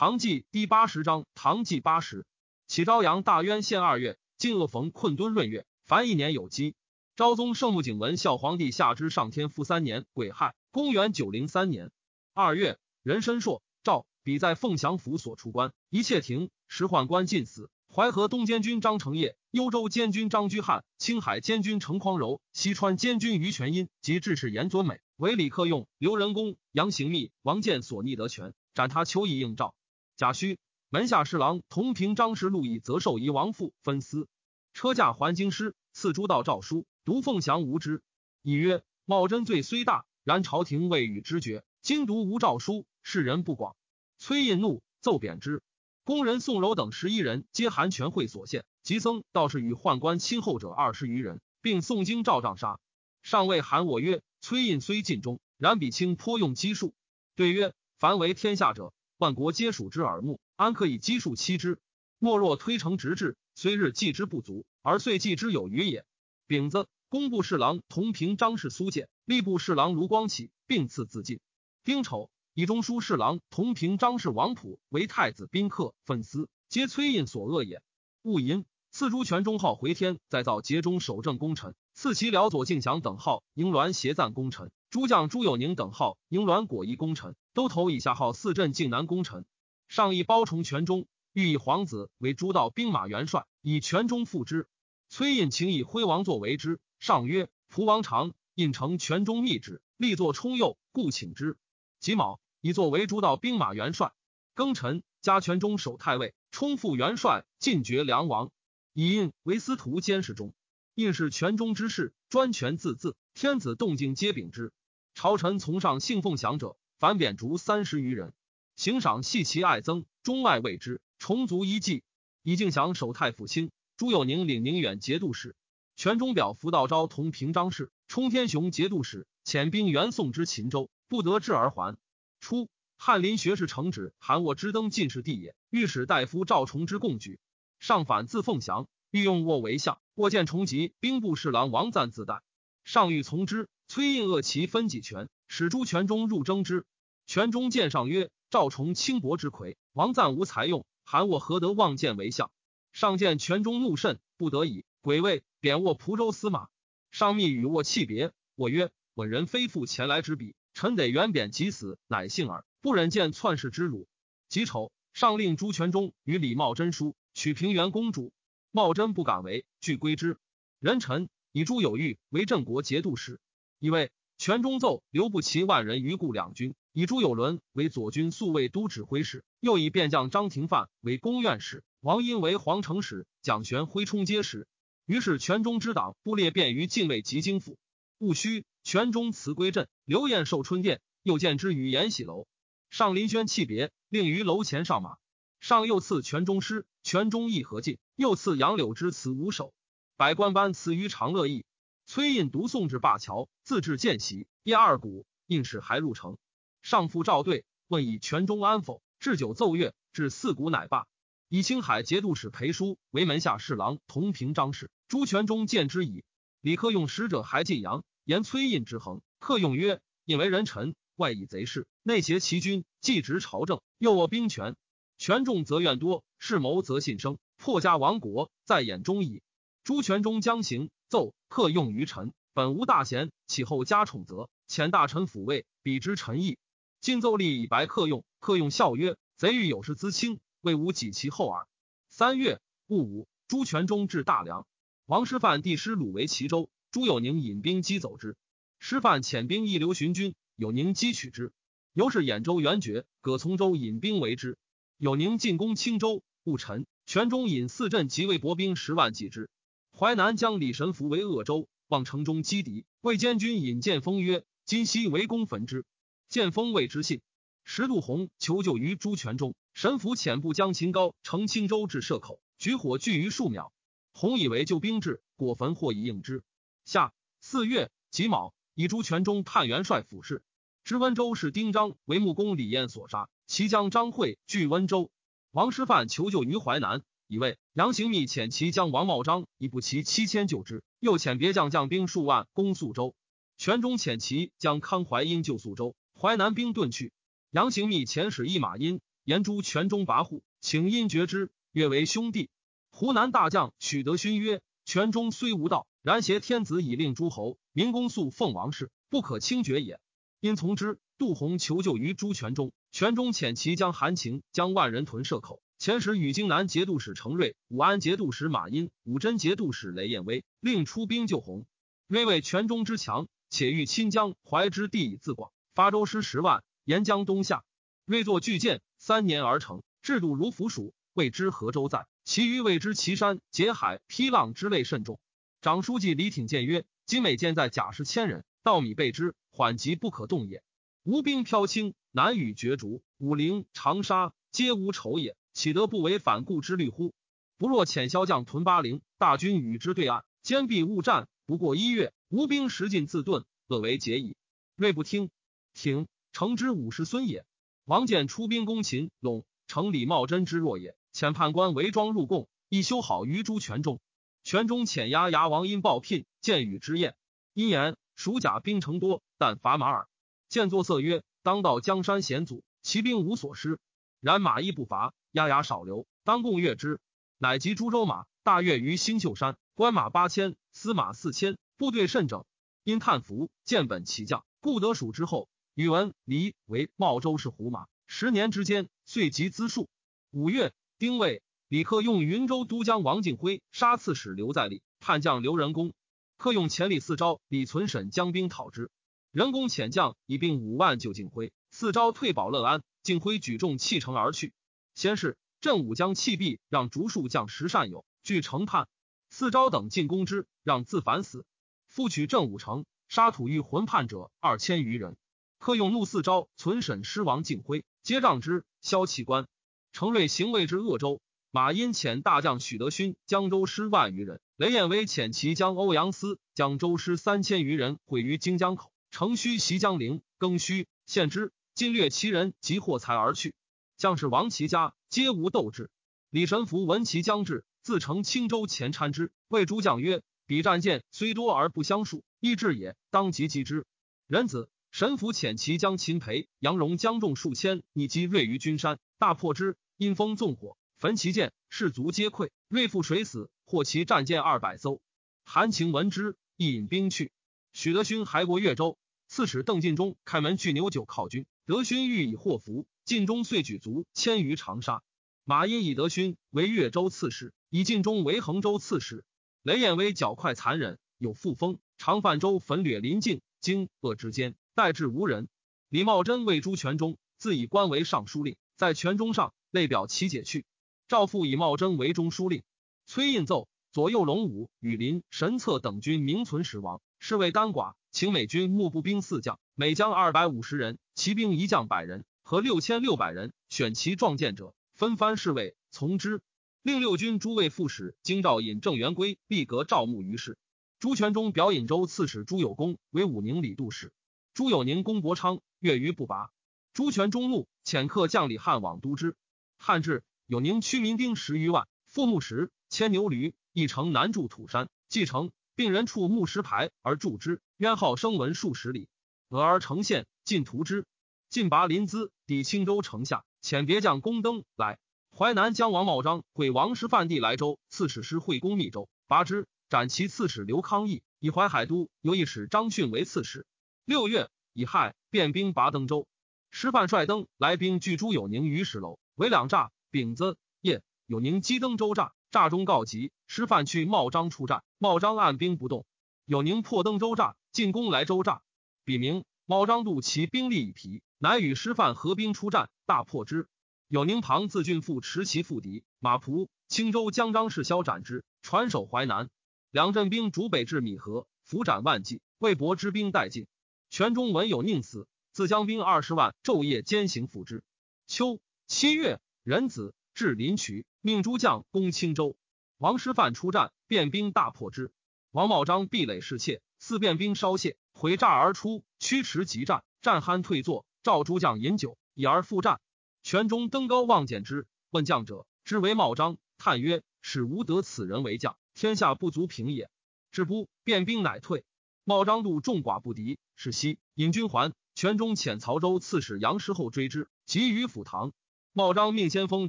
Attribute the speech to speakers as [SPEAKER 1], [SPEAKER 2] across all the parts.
[SPEAKER 1] 唐纪第八十章，唐纪八十，启朝阳大渊县二月，晋恶逢困敦闰月，凡一年有基。昭宗圣穆景文孝皇帝下之上天复三年癸亥，公元九零三年二月，壬申朔，诏彼在凤翔府所出关，一切停。时宦官尽死。淮河东监军张承业、幽州监军张居汉、青海监军程匡柔、西川监军于全因及致使严尊美为李克用、刘仁恭、杨行密、王建所逆得权，斩他求以应召。贾诩门下侍郎同平张氏陆毅则受遗王父分司，车驾还京师，赐诸道诏书，独凤翔无知。以曰：茂贞罪虽大，然朝廷未与知觉。今独无诏书，世人不广。崔胤怒，奏贬之。工人宋柔等十一人，皆韩全会所献。及僧道士与宦官亲厚者二十余人，并宋京赵丈杀。上谓韩我曰：崔胤虽尽忠，然比卿颇用机数。对曰：凡为天下者。万国皆属之耳目，安可以积数欺之？莫若推诚直至，虽日计之不足，而岁计之有余也。丙子，工部侍郎同平张氏苏建，吏部侍郎卢光启并赐自尽。丁丑，以中书侍郎同平张氏王普为太子宾客粉丝，皆崔胤所恶也。戊寅，赐朱全忠号回天，再造节中守正功臣，赐其辽左敬祥等号迎鸾协赞功臣。诸将朱有宁等号迎鸾果毅功臣，都头以下号四镇靖南功臣。上议包崇全忠，欲以皇子为诸道兵马元帅，以全中复之。崔胤请以徽王作为之，上曰：“蒲王长，胤承全中密旨，立作冲右，故请之。”己卯，以作为诸道兵马元帅。庚辰，加全中守太尉，充复元帅，进爵梁王。以胤为司徒监视中。胤是全中之事，专权自恣，天子动静皆秉之。朝臣从上信奉降者，凡贬逐三十余人。行赏系其爱增，中外谓之，重足一计。以敬祥守太府卿，朱有宁领宁远节度使，全忠表符道昭同平章事，冲天雄节度使，遣兵援宋之秦州，不得志而还。初，翰林学士承旨，韩沃之登进士第也。御史大夫赵崇之共举，上反自凤翔，欲用沃为相。沃见崇吉，兵部侍郎王赞自代，上欲从之。崔胤恶其分己权，使朱全忠入征之。权中见上曰：“赵崇轻薄之魁，王赞无才用，韩沃何得望见为相？”上见权忠怒甚，不得已，鬼位贬卧蒲州司马。上密与沃弃别。我曰：“稳人非复前来之笔，臣得原贬即死，乃幸耳，不忍见篡世之辱。”己丑，上令朱全忠与李茂贞书，取平原公主。茂贞不敢为，拒归之。人臣以朱有玉为郑国节度使。以为全中奏刘不齐万人于故两军，以朱有伦为左军宿卫都指挥使，又以便将张廷范为公院使，王殷为皇城使，蒋玄挥冲接使。于是全中之党不列便于禁卫及京府。戊戌，全中辞归镇，刘晏寿春殿，又见之于延禧楼。上林轩泣别，令于楼前上马。上又赐全忠诗，全中义何进，又赐杨柳之词五首，百官班辞于长乐驿。崔胤独送至灞桥，自置见习，夜二鼓，应使还入城。上父赵对问以全忠安否，置酒奏乐，至四鼓乃罢。以青海节度使裴叔为门下侍郎，同平章事。朱全忠见之矣。李克用使者还晋阳，言崔胤之横。克用曰：引为人臣，外以贼事，内挟其君，既执朝政，又握兵权。权重则怨多，事谋则信生，破家亡国，在眼中矣。朱全忠将行。奏克用于臣，本无大贤，岂后加宠则遣大臣抚慰，比之臣义。今奏立以白克用，克用笑曰：“贼欲有事资轻，未无己其后耳。”三月戊午，朱全忠至大梁，王师范帝师鲁为齐州，朱有宁引兵击走之。师范遣兵一流寻军，有宁击取之。由是兖州元爵葛从周引兵为之。有宁进攻青州，戊辰，全忠引四镇及魏博兵十万击之。淮南将李神符为鄂州，望城中击敌。魏监军引剑锋曰：“今夕围攻焚之。”剑锋谓之信。石度洪求救于朱全忠，神符遣部将秦高乘青州至射口，举火炬于数秒。洪以为救兵至，果焚或以应之。下四月己卯，以朱全忠判元帅府事。知温州是丁章为木工李彦所杀，其将张会据温州。王师范求救于淮南。以为杨行密遣其将王茂章以步骑七千救之，又遣别将将兵数万攻宿州。全忠遣其将康怀因救宿州，淮南兵遁去。杨行密遣使一马殷言诛权中跋扈，请因绝之，曰为兄弟。湖南大将许德勋曰：全中虽无道，然挟天子以令诸侯，民公肃奉王室，不可轻绝也。因从之。杜洪求救于朱全忠，全中遣其将韩秦将万人屯射口。前时与荆南节度使程瑞、武安节度使马殷、武真节度使雷彦威，令出兵救洪。瑞为全中之强，且欲亲江淮之地以自广，发州师十万，沿江东下。瑞作巨舰，三年而成，制度如腐鼠，谓之河州在。其余谓之岐山、结海、劈浪之类甚众。长书记李挺谏曰：今每舰在甲士千人，稻米备之，缓急不可动也。吴兵飘轻，难与角逐。武陵、长沙皆无仇也，岂得不为反顾之虑乎？不若遣骁将屯巴陵，大军与之对岸，坚壁勿战。不过一月，吴兵食尽自遁，恶为解矣。瑞不听，挺诚之五十孙也。王建出兵攻秦陇，城李茂贞之弱也，遣判官韦庄入贡，亦修好于朱全中。权中遣押牙王因报聘，见与之宴。因言蜀甲兵城多，但伐马耳。见作色曰：“当道江山险阻，其兵无所失。然马亦不乏，压牙少留，当共阅之。乃集株洲马，大阅于星宿山，官马八千，司马四千，部队甚整。因叹服，见本其将，故得蜀之后。宇文黎为茂州市胡马，十年之间，遂集资数。五月，丁未，李克用云州都将王敬辉杀刺史刘在立，叛将刘仁恭。克用千里四招，李存审将兵讨之。仁公遣将以兵五万救敬辉，四招退保乐安。敬辉举众弃城而去。先是，镇武将弃壁，让竹树将石善友据城叛。四招等进攻之，让自反死。复取镇武城，杀土欲魂叛者二千余人。克用怒四招，存审师王敬辉，皆杖之，削其官。程瑞行为之鄂州。马殷遣大将许德勋江州师万余人，雷彦威遣其将欧阳思江州师三千余人毁于荆江口。程虚袭江陵，更虚献之，今掠其人及获财而去。将士王其家皆无斗志。李神福闻其将至，自乘青州前参之，谓诸将曰：“彼战舰虽多而不相数，亦至也，当即击之。”仁子神福遣其将秦培、杨荣将众数千，逆击锐于君山，大破之。因风纵火，焚其舰，士卒皆溃。锐覆水死，获其战舰二百艘。韩情闻之，亦引兵去。许德勋还过越州，刺史邓进忠开门拒牛酒犒军，德勋欲以祸福，晋中遂举卒迁于长沙。马殷以德勋为越州刺史，以晋中为衡州刺史。雷彦威狡快残忍，有复风，常泛舟焚掠临晋，荆鄂之间，待至无人。李茂贞为朱全忠，自以官为尚书令，在全中上类表其解去。赵复以茂贞为中书令。崔胤奏左右龙武、羽林、神策等军名存实亡。是谓单寡，请美军募步兵四将，每将二百五十人，骑兵一将百人，和六千六百人，选其壮健者，分番侍卫从之。令六军诸卫副使京兆尹郑元圭立阁赵牧于事。朱全忠表尹州刺史朱有功为武宁李度使。朱有宁攻伯昌，越于不拔。朱全忠怒，遣客将李汉往都之。汉至，有宁驱民兵十余万，复木石，牵牛驴，一城南筑土山，继承。并人处木石牌而筑之，渊号声闻数十里，俄而成县，尽图之。晋拔临淄，抵青州城下，遣别将攻登来。淮南将王茂章会王师范地来州，刺史师会攻密州，拔之，斩其刺史刘康义，以淮海都由一使张逊为刺史。六月，乙亥，变兵拔登州。师范率登来兵拒朱有宁于石楼，为两栅。丙子夜，有宁击登州栅。栅中告急，师范去茂章出战，茂章按兵不动。有宁破登州栅，进攻来州栅。笔名茂章度其兵力已疲，乃与师范合兵出战，大破之。有宁庞自郡父持其复敌，马仆青州将张世骁斩之，传守淮南。两镇兵逐北至米河，伏斩万计，魏博之兵殆尽。全中文有宁死，自将兵二十万昼夜兼行赴之。秋七月，壬子。至临渠，命诸将攻青州。王师范出战，便兵大破之。王茂章壁垒侍妾，四便兵稍懈，回诈而出，驱驰急战，战酣退坐。召诸将饮酒，以而复战。全中登高望见之，问将者，知为茂章，叹曰：“使吾得此人为将，天下不足平也。”至不，便兵乃退。茂章度众寡不敌，是夕引军还。全中遣曹州刺史杨师厚追之，急于府堂。茂章命先锋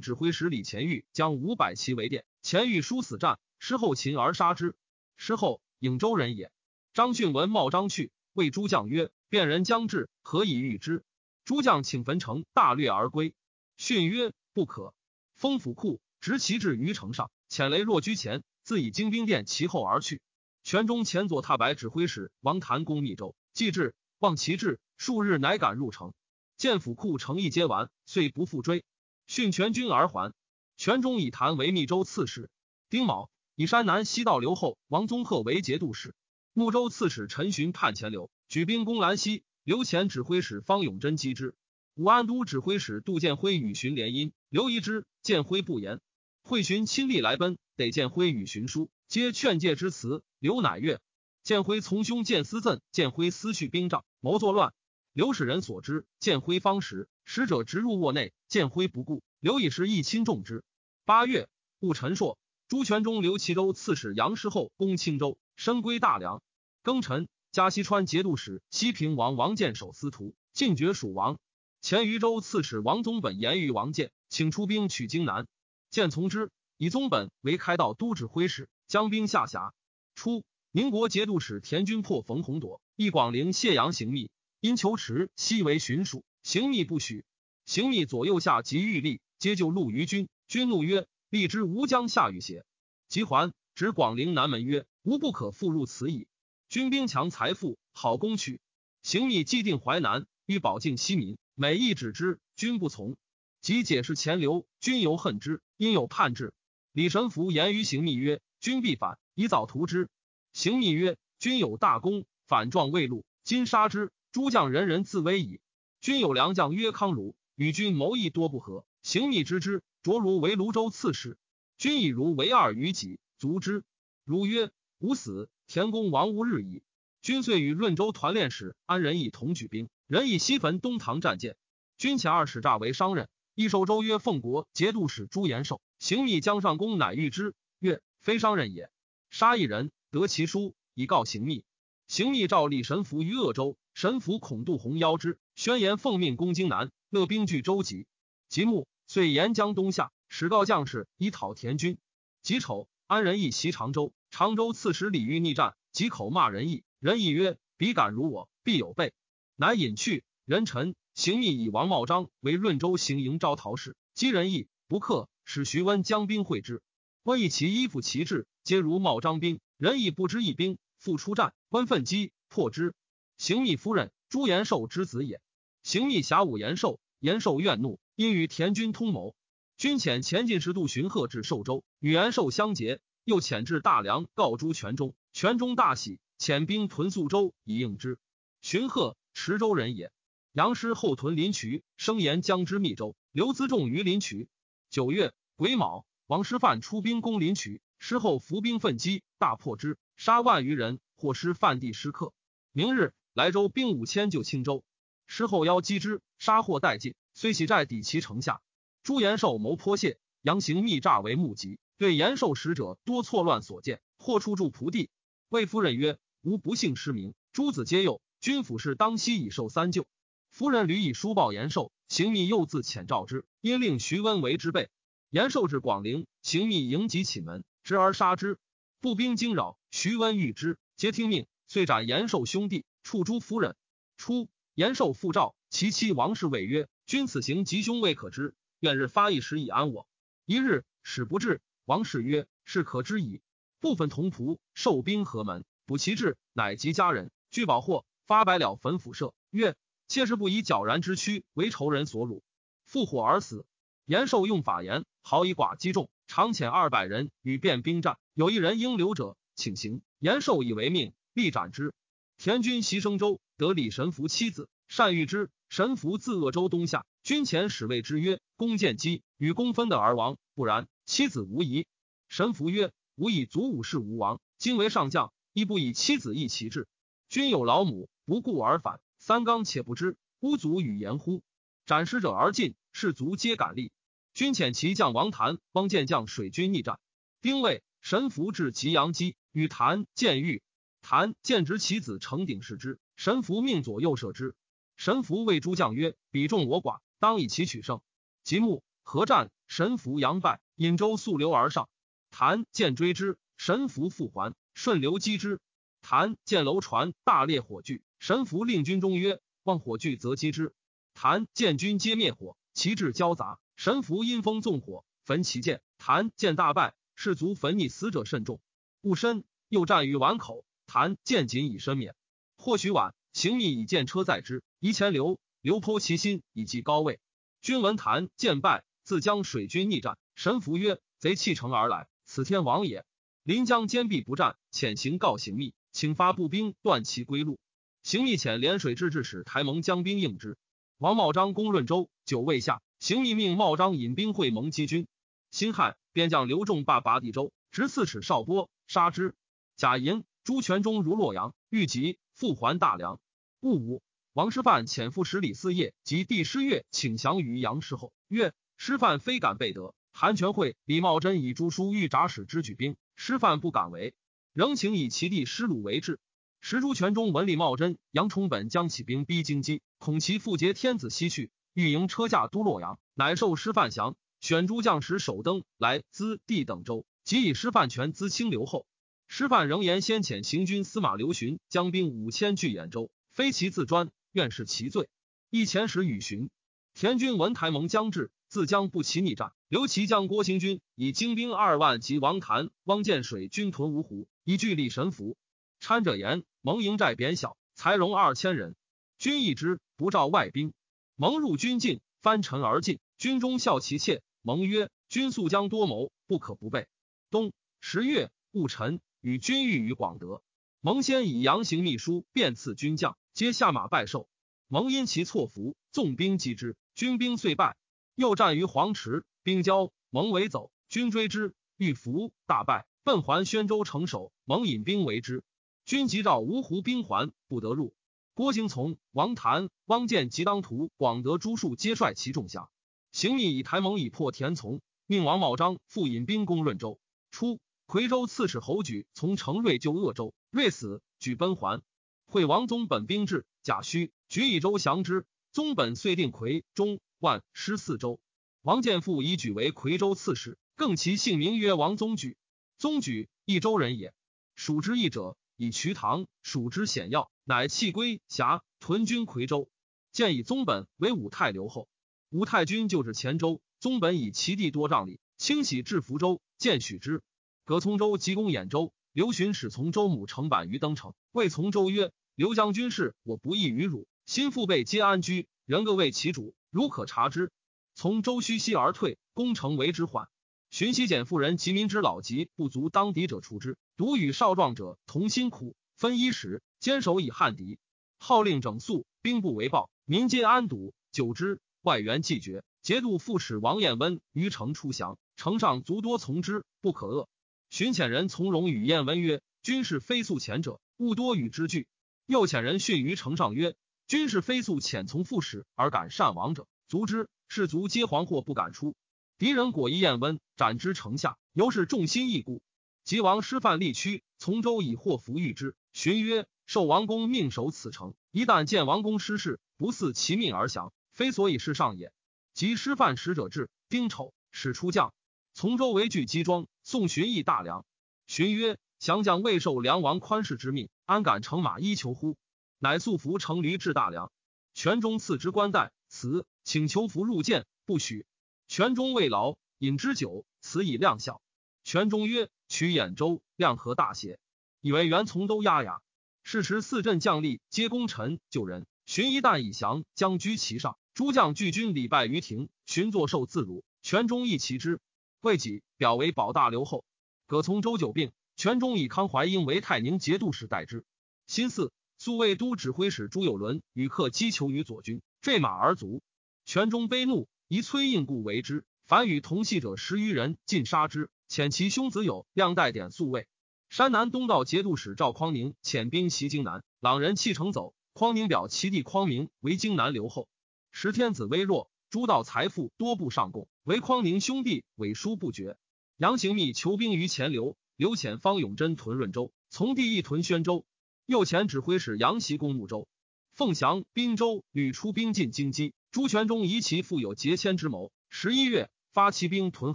[SPEAKER 1] 指挥使李乾玉将五百骑围殿，乾玉殊死战，师后擒而杀之。失后，颍州人也。张逊闻茂章去，谓诸将曰：“便人将至，何以御之？”诸将请焚城，大掠而归。逊曰：“不可。”封府库，执旗至于城上，遣雷若居前，自以精兵殿其后而去。全中前左踏白指挥使王谭攻密州，既至，望其至，数日乃敢入城。见府库城邑皆完，遂不复追。逊全军而还。全中以谭为密州刺史。丁卯，以山南西道刘后王宗鹤为节度使。睦州刺史陈寻叛前刘，举兵攻兰溪。刘前指挥使方永贞击之。武安都指挥使杜建辉与荀联姻，刘疑之，建辉不言。会寻亲力来奔，得建辉与荀书，皆劝诫之词。刘乃悦。建辉从兄建思赠，建辉思去兵帐，谋作乱。刘使人所知，建辉方时，使者直入卧内，建辉不顾，刘以时亦亲重之。八月，戊辰朔，朱全忠刘齐州刺史杨师厚攻青州，身归大梁。庚辰，加西川节度使西平王王建守司徒，进爵蜀王。前渝州刺史王宗本言于王建，请出兵取荆南。建从之，以宗本为开道都指挥使，将兵下辖。初，宁国节度使田军破冯弘铎，一广陵谢阳行密。因求持西为巡属，行密不许。行密左右下及玉立，皆就陆于军。军怒曰：“必之吾将下雨邪？”即还，指广陵南门曰：“吾不可复入此矣。”军兵强财富，好攻取。行密既定淮南，欲保境西民，每意止之，君不从。即解释前流，君犹恨之，因有叛志。李神福言于行密曰：“君必反，以早图之。”行密曰：“君有大功，反状未露，今杀之。”诸将人人自危矣。君有良将曰康儒，与君谋议多不和，行密知之，卓如为泸州刺史。君以如为二于己，卒之。如曰：“吾死，田公王无日矣。”君遂与润州团练使安仁义同举兵，仁义西焚东堂战舰。君遣二使诈为商人，益寿州曰奉国节度使朱延寿，行密江上公乃遇之，曰：“非商人也。”杀一人，得其书以告行密。行密召李神符于鄂州。神符恐杜洪邀之，宣言奉命攻荆南，乐兵拒州籍。吉木，遂沿江东下，使告将士以讨田军。己丑，安仁义袭常州，常州刺史李煜逆战，即口骂仁义。仁义曰：“彼敢辱我，必有备。”乃引去。人臣行密以王茂章为润州行营招讨使，击仁义不克，使徐温将兵会之。温以其衣服旗帜，皆如茂章兵。仁义不知一兵，复出战，温奋击破之。行密夫人朱延寿之子也。行密侠武延寿，延寿怨怒，因与田军通谋。军遣前进士杜荀贺至寿州，与延寿相结，又遣至大梁告诸全中。全中大喜，遣兵屯宿州以应之。荀贺池州人也。杨师后屯临渠，声言将之密州，留辎重于临渠。九月癸卯，王师范出兵攻临渠，师后伏兵奋击，大破之，杀万余人，获师范地失客。明日。莱州兵五千救青州，师后邀击之，杀获殆尽，虽喜寨抵其城下。朱延寿谋颇泄，杨行密诈为目击，对延寿使者多错乱所见，或出住仆地。魏夫人曰：“吾不幸失明，诸子皆幼，君府事当悉以受三救。”夫人屡以书报延寿，行密又自遣召之，因令徐温为之备。延寿至广陵，行密迎击启门，执而杀之。步兵惊扰，徐温遇之，皆听命，遂斩延寿兄弟。处诸夫人。初，延寿复召其妻王氏谓曰：“君此行吉凶未可知，愿日发一时以安我。”一日使不至，王氏曰：“是可知矣。”部分同仆受兵合门，补其志，乃及家人聚宝货，发百了焚府舍，曰：“妾是不以皎然之躯为仇人所辱，复火而死。”延寿用法言，好以寡击众，常遣二百人与便兵战，有一人应留者，请行。延寿以为命，必斩之。田军袭生州，得李神符妻子，善遇之。神符自鄂州东下，军前使谓之曰：“弓箭机与弓分的而亡，不然，妻子无疑。”神符曰：“吾以祖武士无王，今为上将，亦不以妻子易其志。君有老母，不顾而反，三纲且不知，吾祖与言乎？”斩使者而进，士卒皆敢立。军遣其将王谭、汪建将水军逆战，兵未，神符至吉阳基，与谭、见遇。谭见执其子成鼎视之，神符命左右射之。神符谓诸将曰：“彼众我寡，当以其取胜。”即木合战，神符杨败，引舟溯流而上。谭见追之，神符复还，顺流击之。谭见楼船大烈火炬，神符令军中曰：“望火炬，则击之。”谭见军皆灭火，旗帜交杂，神符因风纵火，焚其剑。谭见大败，士卒焚溺死者甚众。戊申，又战于宛口，谭见仅以身免。或许晚，行密以见车载之，移前流。刘剖其心，以继高位。君闻谭见败，自将水军逆战。神符曰：“贼弃城而来，此天王也。临江坚壁不战，遣行告行密，请发步兵断其归路。行密遣连水之至使台盟将兵应之。王茂章攻润州，久未下，行密命茂章引兵会盟击军。辛亥，边将刘仲霸拔地州，执刺史少波，杀之。贾银、朱全忠如洛阳，欲急，复还大梁。戊午。王师范遣副使李嗣业及帝师岳请降于杨师后，曰：“师范非敢备得。”韩全会、李茂贞以朱书欲札使之举兵，师范不敢为，仍请以其弟师鲁为质。时朱全忠闻李茂贞、杨崇本将起兵逼京畿，恐其复劫天子西去，欲迎车驾都洛阳，乃受师范降，选诸将使守登来资地等州，即以师范权资清留后。师范仍言先遣行军司马刘询将兵五千据兖州，非其自专。愿是其罪。一前使与询，田军闻台盟将至，自将不齐逆战。刘琦将郭行军以精兵二万及王谭、汪建水军屯芜湖，以据立神符。参者言蒙营寨贬小，才容二千人。军一之，不召外兵。蒙入军境，翻尘而进。军中笑其妾。蒙曰：“君素将多谋，不可不备。”冬十月戊辰，与军遇于广德。蒙先以杨行秘书便赐军将。皆下马拜寿，蒙因其错服，纵兵击之，军兵遂败。又战于黄池，兵交，蒙为走，军追之，欲伏，大败，奔还宣州城守。蒙引兵围之，军急召芜湖兵还，不得入。郭行从、王谭、汪建及当涂、广德诸庶皆率其众下。行密以台盟以破田从，命王茂章复引兵攻润州。初，夔州刺史侯举从程瑞救鄂州，瑞死，举奔还。惠王宗本兵至，贾诩举以州降之。宗本遂定夔中万师四州。王建父以举为夔州刺史，更其姓名曰王宗举。宗举益州人也。蜀之义者，以瞿塘蜀之险要，乃弃归辖屯军夔州。建以宗本为武泰留后。武太君就至黔州，宗本以其地多丈里，清洗至福州，见许之。葛从周急攻兖州，刘询使从周母乘板于登城，谓从周曰。刘将军事，我不义于汝。心腹辈皆安居，人各为其主，如可察之。从周须西而退，攻城为之缓。荀息简妇人及民之老疾不足当敌者除之，独与少壮者同辛苦，分衣食，坚守以汉敌。号令整肃，兵不为暴，民皆安堵。久之，外援既绝，节度副使王彦温于城出降，城上卒多从之，不可遏。荀遣人从容与晏温曰：“军事非速前者，勿多与之惧。”又遣人训于城上曰：“军士非素遣从副使而敢善亡者，卒之。士卒皆惶惑，不敢出。敌人果一燕温，斩之城下。由是众心异故。及王师范力屈，从周以祸福遇之。荀曰：受王公命守此城，一旦见王公失事，不似其命而降，非所以事上也。及师范使者至，丁丑，使出将，从州为聚积庄，送荀邑大梁。荀曰：降将未受梁王宽视之命。安敢乘马衣求乎？乃素服乘驴至大梁，全中赐之冠带，辞请求服入见，不许。全中未劳，饮之酒，辞以亮相。全中曰：“取兖州，量何大邪？”以为袁从都压牙。是时四镇将吏皆功臣救人，荀一旦以降，将居其上。诸将拒军，礼拜于庭。荀作受自辱。全中亦其之。未己表为保大留后。葛从周久病。全中以康怀英为太宁节度使代之。新四宿卫都指挥使朱友伦与客击求于左军，坠马而卒。全中悲怒，以崔应故为之。凡与同系者十余人，尽杀之。遣其兄子友亮代点宿卫。山南东道节度使赵匡宁遣兵袭荆南，朗人弃城走。匡宁表其弟匡明为荆南留后。时天子微弱，诸道财富多不上贡，唯匡宁兄弟委书不绝。杨行密求兵于前流。刘潜、方永贞屯润州，从弟义屯宣州。右前指挥使杨袭攻睦州、凤翔、滨州，屡出兵进京畿。朱全忠疑其父有劫迁之谋。十一月，发骑兵屯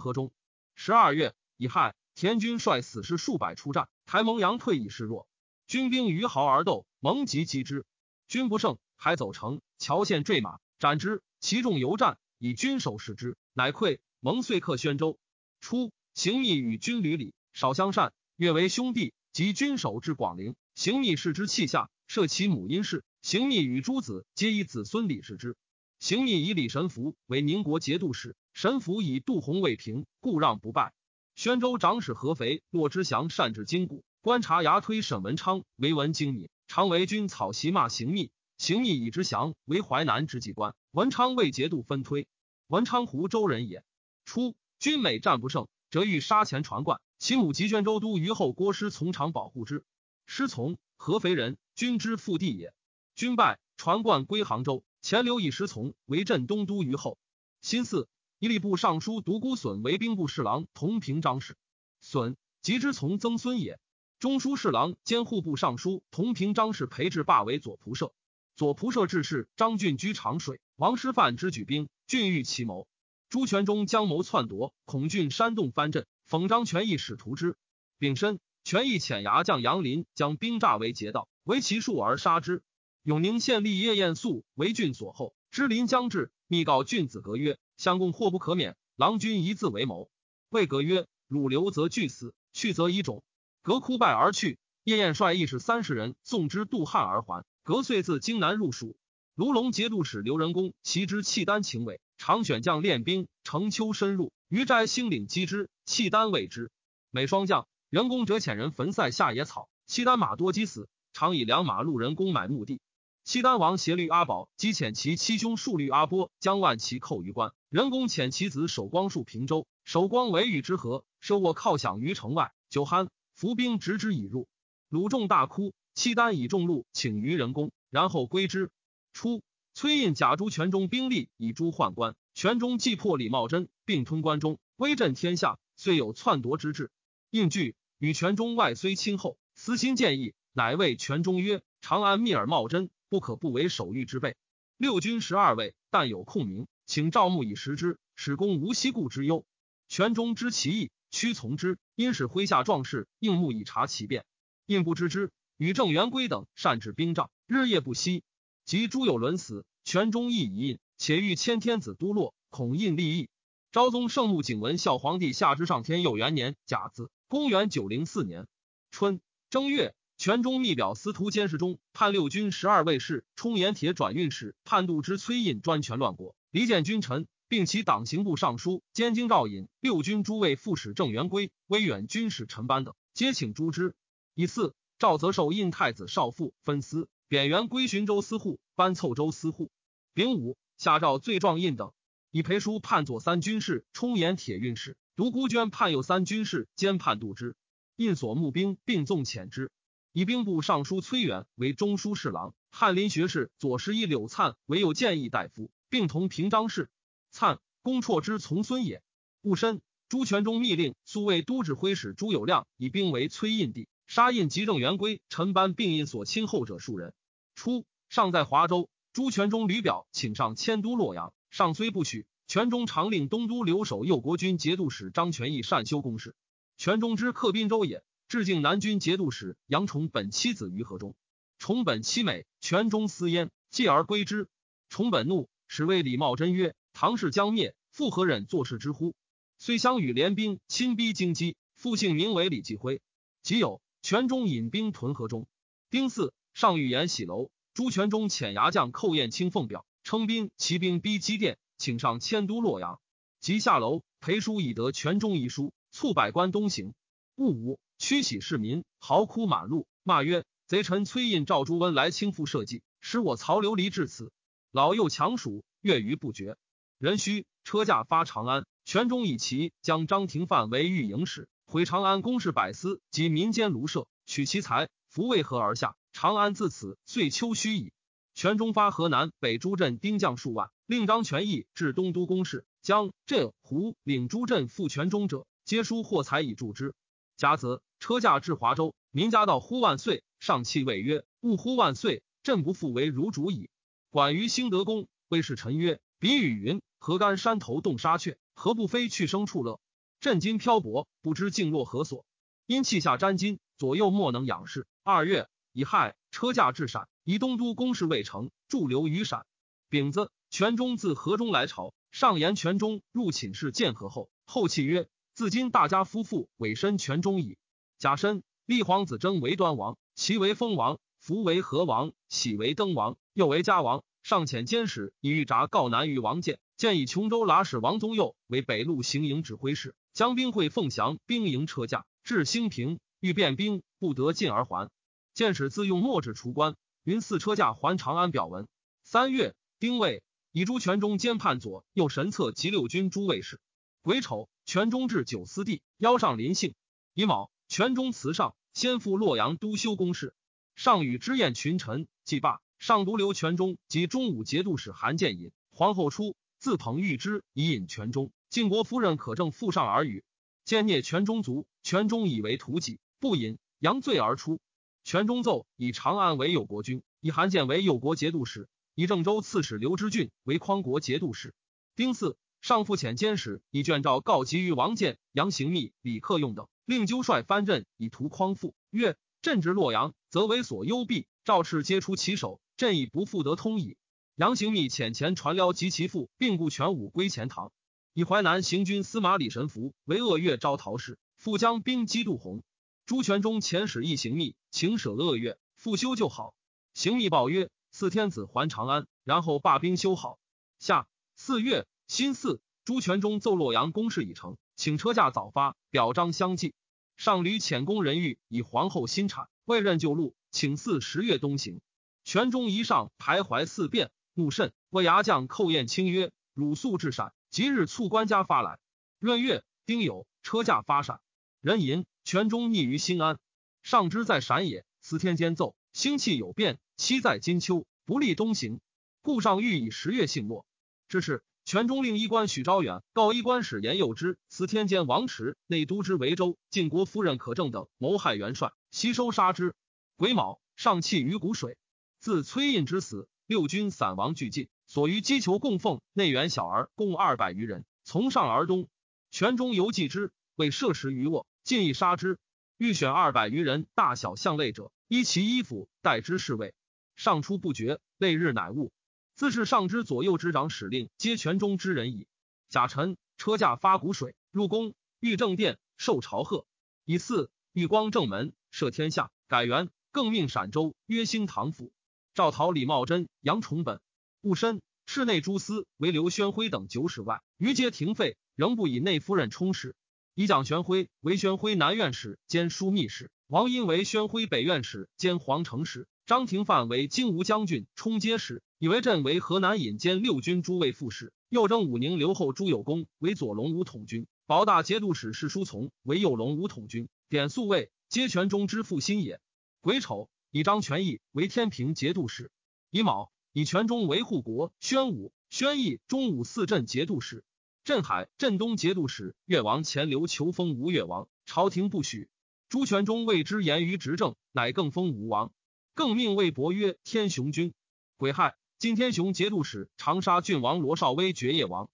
[SPEAKER 1] 河中。十二月乙亥，田军率死士数百出战，台蒙阳退以示弱，军兵于壕而斗，蒙即击之，军不胜，还走城，桥县坠马，斩之。其众犹战，以军守视之，乃溃。蒙遂克宣州。初，行密与军旅里少相善，约为兄弟。及军守至广陵，行密视之气下，设其母殷氏。行密与诸子皆以子孙礼视之。行密以李神福为宁国节度使，神福以杜洪为平，故让不败。宣州长史合肥骆之祥善治筋骨，观察牙推沈文昌为文精敏，常为军草席骂行密。行密以之祥为淮南之计官，文昌为节度分推。文昌湖州人也。初，军每战不胜，则欲杀前传冠。其母及宣州都虞后郭师从长保护之。师从合肥人，军之腹地也。军败，传冠归杭州。前留以师从为镇东都虞后。新四，一吏部尚书独孤损为兵部侍郎同平章事。损，及之从曾孙也。中书侍郎兼户部尚书同平章事裴志霸为左仆射。左仆射致仕张俊居长水，王师范之举兵，俊欲其谋。朱全忠将谋篡夺，孔俊煽动藩镇，讽张全义使图之。丙申，全义遣牙将杨林将兵诈为劫道，为其数而杀之。永宁县吏叶彦素为郡所后，知临将至，密告郡子革曰：“相公祸不可免，郎君一字为谋。”魏革曰：“汝留则俱死，去则已种。”革哭败而去。叶彦率义士三十人送之渡汉而还。隔岁自荆南入蜀，卢龙节度使刘仁恭其之契丹秦伟，常选将练兵，乘秋深入于斋兴岭击之，契丹畏之。每双将，仁恭者遣人焚塞下野草，契丹马多击死，常以良马路人工买墓地。契丹王协律阿保击遣其七兄数律阿波将万骑扣于关，仁恭遣其子守光戍平州，守光为玉之河，设卧靠饷于城外，酒酣，伏兵执之以入，鲁众大哭。契丹以众禄请于人工，然后归之。初，崔胤假诸全中兵力以诛宦官，全中既破李茂贞，并吞关中，威震天下，虽有篡夺之志。应惧与权中外虽亲厚，私心建议，乃谓权中曰：“长安密尔茂贞，不可不为守御之备。六军十二位，但有空名，请赵牧以食之，使公无息故之忧。”权中知其意，屈从之。因使麾下壮士应募以察其变。应不知之。与郑元圭等擅治兵仗，日夜不息。及朱有伦死，全中亦已印，且欲迁天子都洛，恐印立异。昭宗圣穆景文孝皇帝下之上天佑元年甲子，公元九零四年春正月，全中密表司徒监事中判六军十二卫士，充盐铁转运使判度之崔胤专权乱国，离间君臣，并其党刑部尚书兼京兆尹六军诸卫副使郑元圭、威远军使陈班等，皆请诛之。以四。赵则受印太子少傅分司，贬元归寻州司户，班凑州司户。丙午，下诏罪状印等，以裴叔判左三军事，充盐铁运使；独孤娟判右三军事，兼判度之。印所募兵，并纵遣之。以兵部尚书崔远为中书侍郎，翰林学士左拾遗柳灿为右谏议大夫，并同平章事。灿，公绰之从孙也。戊申，朱全忠密令苏卫都指挥使朱有亮以兵为崔印地。杀印及正元归陈班并印所亲后者数人。初，尚在华州，朱全忠吕表请上迁都洛阳，上虽不许，全忠常令东都留守右国军节度使张全义善修宫事。全忠之克滨州也，致敬南军节度使杨崇本妻子于河中。崇本妻美，全忠思焉，继而归之。崇本怒，使谓李茂贞曰：“唐氏将灭，复何忍坐视之乎？”遂相与联兵，亲逼京畿。复姓名为李继辉，即有。全中引兵屯河中，丁巳，上御言喜楼。朱全忠遣牙将寇彦清奉表，称兵骑兵逼击殿，请上迁都洛阳。即下楼，裴叔以得全中遗书，促百官东行。戊午，驱喜市民，嚎哭满路，骂曰：“贼臣崔胤赵朱温来倾覆社稷，使我曹刘离至此，老幼强蜀，月余不绝。壬戌，车驾发长安，全中以其将张廷范为御营使。”毁长安宫室百司及民间庐舍，取其财，弗为何而下？长安自此岁秋虚矣。全中发河南北诸镇兵将数万，令张全义至东都宫室，将镇胡领诸镇复全中者，皆书获财以助之。甲子，车驾至华州，民家道呼万岁，上泣谓曰：“勿呼万岁，朕不复为汝主矣。”管于兴德宫，谓是臣曰：“彼与云，何干山头动沙雀？何不飞去生处乐？震惊漂泊，不知静落何所。因气下沾金，左右莫能仰视。二月，乙亥，车驾至陕，以东都公事未成，驻留于陕。丙子，全中自河中来朝，上言全中入寝室见和后，后契曰：自今大家夫妇委身全中矣。甲申，立皇子征为端王，其为封王，福为河王，喜为登王，又为嘉王。尚遣监使以御札告南于王建。建以琼州剌史王宗佑为北路行营指挥使，将兵会凤翔兵营车驾至兴平，欲变兵不得进而还。建使自用墨纸除官，云四车驾还长安表文。三月丁未，以朱全忠兼判左右神策及六军诸卫士。癸丑，全忠至九司地，邀上临幸。乙卯，全忠辞上，先赴洛阳都修宫事。上与之宴群臣，祭罢。上独留全忠及中武节度使韩建引。皇后出。自捧玉之以引权中，晋国夫人可证附上耳语。见聂权中卒，权中以为屠己，不饮，扬罪而出。权中奏以长安为右国君，以韩建为右国节度使，以郑州刺史刘知俊为匡国节度使。丁巳，上复遣监使以卷诏告急于王建、杨行密、李克用等，令纠率藩镇以图匡复。曰：朕至洛阳，则为所幽闭，赵赤皆出其手，朕已不复得通矣。杨行密遣前传辽及其父，并故全武归钱塘。以淮南行军司马李神福为鄂越招讨使，复将兵击杜洪。朱全忠遣使一行密，请舍鄂越，复修就好。行密报曰：四天子还长安，然后罢兵修好。下四月辛巳，朱全忠奏洛阳公事已成，请车驾早发，表彰相继。上吕遣宫人玉以皇后新产，未任就路，请巳十月东行。全忠一上徘徊四变。怒甚，为牙将寇彦卿曰：“汝速至陕，即日促官家发来。”闰月丁酉，车驾发陕。人吟全中逆于新安。上之在陕也，司天监奏：星气有变，期在金秋，不利东行。故上欲以十月幸末。这是，全中令衣官许昭远告衣官使严佑之、司天监王迟、内都之维州晋国夫人可正等谋害元帅，悉收杀之。癸卯，上弃于谷水。自崔胤之死。六军散亡俱尽，所余击球供奉内援小儿共二百余人，从上而东。全中游记之，为射食于卧，尽亦杀之。欲选二百余人，大小相类者，依其衣服待之侍卫。上出不绝，累日乃悟。自是上之左右之长使令，皆全中之人矣。甲辰，车驾发谷水入宫，御正殿，受朝贺。以四御光正门，赦天下，改元，更命陕州曰兴唐府。赵陶、李茂贞、杨崇本、戊申，室内诸司为刘宣辉等九使外，余皆停废，仍不以内夫人充使。以蒋玄辉为宣辉南院使兼枢密使，王殷为宣辉北院使兼皇城使，张廷范为金吾将军充接使，以为镇为河南尹兼六军诸卫副使。又征武宁留后朱有功为左龙武统军，保大节度使是书从为右龙武统军，典宿卫皆权中之父心也。癸丑。以张全义为天平节度使，以卯以全中为护国宣武、宣义、中武四镇节度使，镇海、镇东节度使。越王钱镠求封吴越王，朝廷不许。朱全忠谓之言于执政，乃更封吴王，更命魏博曰天雄君。癸亥，晋天雄节度使长沙郡王罗绍威爵业王。